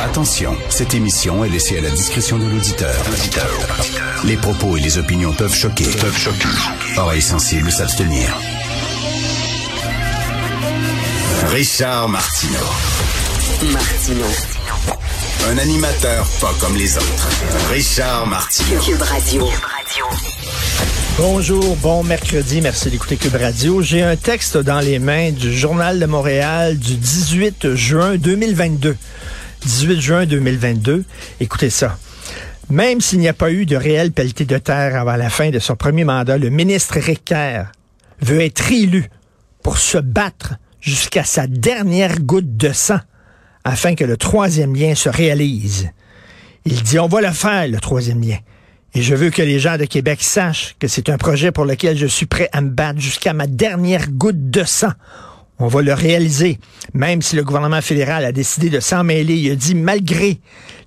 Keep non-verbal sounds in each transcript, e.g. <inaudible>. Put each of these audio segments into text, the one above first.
Attention, cette émission est laissée à la discrétion de l'auditeur. Les propos et les opinions peuvent choquer. Peuvent choquer. Oreilles sensibles s'abstenir. Richard Martineau. Martino. Un animateur pas comme les autres. Richard Martineau. Cube Radio. Bonjour, bon mercredi, merci d'écouter Cube Radio. J'ai un texte dans les mains du Journal de Montréal du 18 juin 2022. 18 juin 2022. Écoutez ça. Même s'il n'y a pas eu de réelle pelletée de terre avant la fin de son premier mandat, le ministre Ricker veut être élu pour se battre jusqu'à sa dernière goutte de sang afin que le troisième lien se réalise. Il dit, on va le faire, le troisième lien. Et je veux que les gens de Québec sachent que c'est un projet pour lequel je suis prêt à me battre jusqu'à ma dernière goutte de sang. On va le réaliser, même si le gouvernement fédéral a décidé de s'en mêler. Il a dit, malgré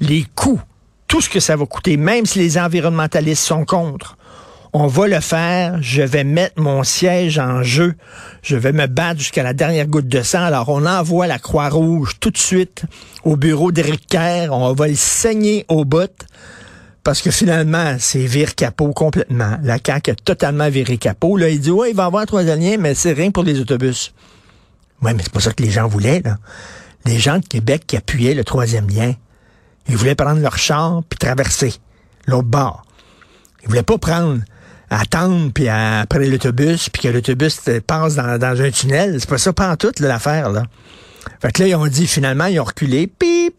les coûts, tout ce que ça va coûter, même si les environnementalistes sont contre, on va le faire. Je vais mettre mon siège en jeu. Je vais me battre jusqu'à la dernière goutte de sang. Alors, on envoie la Croix-Rouge tout de suite au bureau d'Éric Kerr. On va le saigner au bout. Parce que finalement, c'est vire capot complètement. La CAQ a totalement viré capot. Là, il dit, ouais, il va avoir trois liens, mais c'est rien pour les autobus. Oui, mais c'est pas ça que les gens voulaient, là. Les gens de Québec qui appuyaient le troisième lien, ils voulaient prendre leur char puis traverser l'autre bord. Ils voulaient pas prendre, attendre puis après l'autobus puis que l'autobus passe dans, un tunnel. C'est pas ça pas en tout l'affaire, là. Fait que là, ils ont dit, finalement, ils ont reculé. Pip.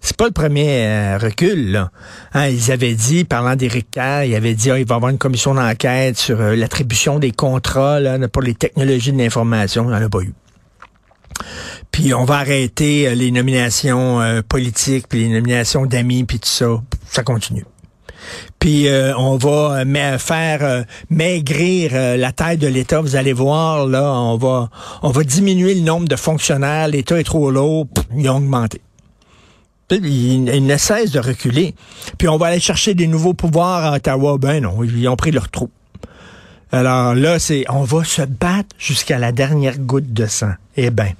C'est pas le premier euh, recul, là. Hein, ils avaient dit, parlant d'Éric Kerr, ils avaient dit, ah, il va y avoir une commission d'enquête sur euh, l'attribution des contrats là, pour les technologies de l'information. Il n'y en a pas eu. Puis on va arrêter euh, les nominations politiques, puis les nominations d'amis, puis tout ça. Ça continue. Puis on va faire maigrir la taille de l'État. Vous allez voir, là, on va, on va diminuer le nombre de fonctionnaires. L'État est trop lourd. Ils ont augmenté. Ils, ne cessent de reculer. Puis on va aller chercher des nouveaux pouvoirs à Ottawa. Ben non, ils ont pris leur trou. Alors là, c'est on va se battre jusqu'à la dernière goutte de sang. Eh bien,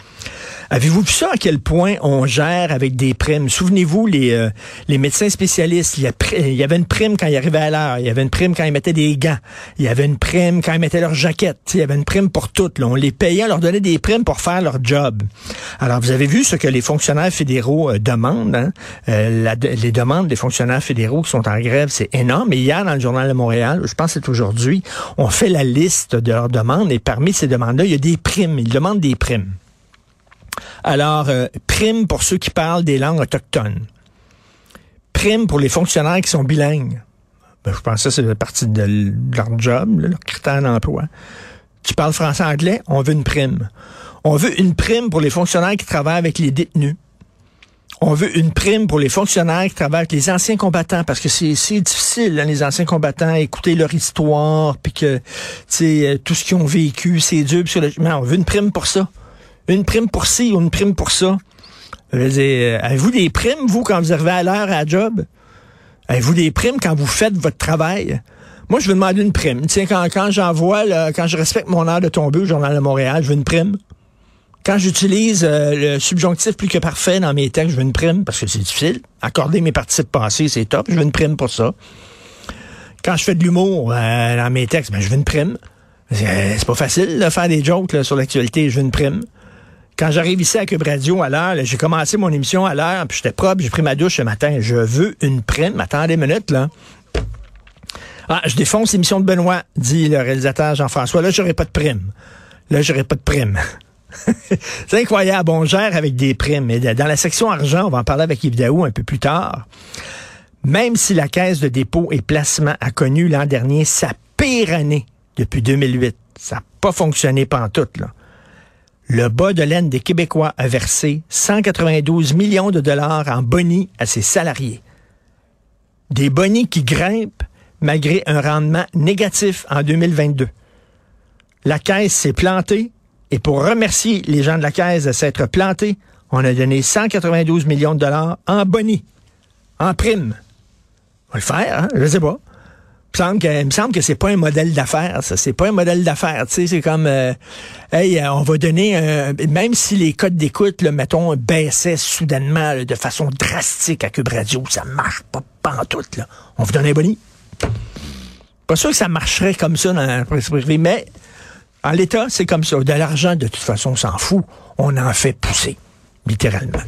avez-vous vu ça à quel point on gère avec des primes? Souvenez-vous, les, euh, les médecins spécialistes, il y, avait une prime quand ils arrivaient à l'heure, il y avait une prime quand ils mettaient des gants, il y avait une prime quand ils mettaient leur jaquette, il y avait une prime pour toutes. On les payait, on leur donnait des primes pour faire leur job. Alors, vous avez vu ce que les fonctionnaires fédéraux euh, demandent. Hein? Euh, les demandes des fonctionnaires fédéraux qui sont en grève, c'est énorme. Et hier, dans le Journal de Montréal, je pense que c'est aujourd'hui, on fait la liste de leurs demandes et parmi ces demandes-là, il y a des primes. Ils demandent des primes. Alors, euh, prime pour ceux qui parlent des langues autochtones. Prime pour les fonctionnaires qui sont bilingues. Ben, je pense que ça, c'est partie de leur job, leur critère d'emploi. Tu parles français-anglais, on veut une prime. On veut une prime pour les fonctionnaires qui travaillent avec les détenus. On veut une prime pour les fonctionnaires qui travaillent avec les anciens combattants parce que c'est difficile, hein, les anciens combattants, écouter leur histoire, puis que euh, tout ce qu'ils ont vécu, c'est dur. Mais on veut une prime pour ça. Une prime pour ci ou une prime pour ça. Euh, avez-vous des primes, vous, quand vous arrivez à l'heure à la job? Avez-vous des primes quand vous faites votre travail? Moi, je veux demander une prime. Tiens, quand, quand j'envoie, quand je respecte mon heure de tomber au Journal de Montréal, je veux une prime. Quand j'utilise euh, le subjonctif plus que parfait dans mes textes, je veux une prime parce que c'est difficile. Accorder mes participes passés, c'est top. Je veux une prime pour ça. Quand je fais de l'humour euh, dans mes textes, ben, je veux une prime. C'est pas facile de faire des jokes sur l'actualité. Je veux une prime. Quand j'arrive ici à Cube Radio à l'heure, j'ai commencé mon émission à l'heure, puis j'étais propre, j'ai pris ma douche ce matin. Je veux une prime. Attendez une minute, là. Ah, je défonce l'émission de Benoît, dit le réalisateur Jean-François. Là, j'aurai pas de prime. Là, j'aurai pas de prime. <laughs> c'est incroyable. On gère avec des primes. Dans la section argent, on va en parler avec Yves Daou un peu plus tard. Même si la Caisse de dépôt et placement a connu l'an dernier sa pire année depuis 2008, ça n'a pas fonctionné pantoute, là. Le bas de laine des Québécois a versé 192 millions de dollars en bonis à ses salariés. Des bonis qui grimpent malgré un rendement négatif en 2022. La Caisse s'est plantée et pour remercier les gens de la Caisse de s'être plantés, on a donné 192 millions de dollars en bonis, en prime. On va le faire, hein? je sais pas. Il me semble que, il me semble que c'est pas un modèle d'affaires, ça. C'est pas un modèle d'affaires. Tu sais, c'est comme, euh, hey, euh, on va donner, même si les codes d'écoute, mettons, baissaient soudainement de façon drastique à Cube Radio, ça marche pas, tout, là. On vous donne un boni. Pas sûr que ça marcherait comme ça dans la presse privée, mais en l'État, c'est comme ça. De l'argent, de toute façon, on s'en fout. On en fait pousser, littéralement.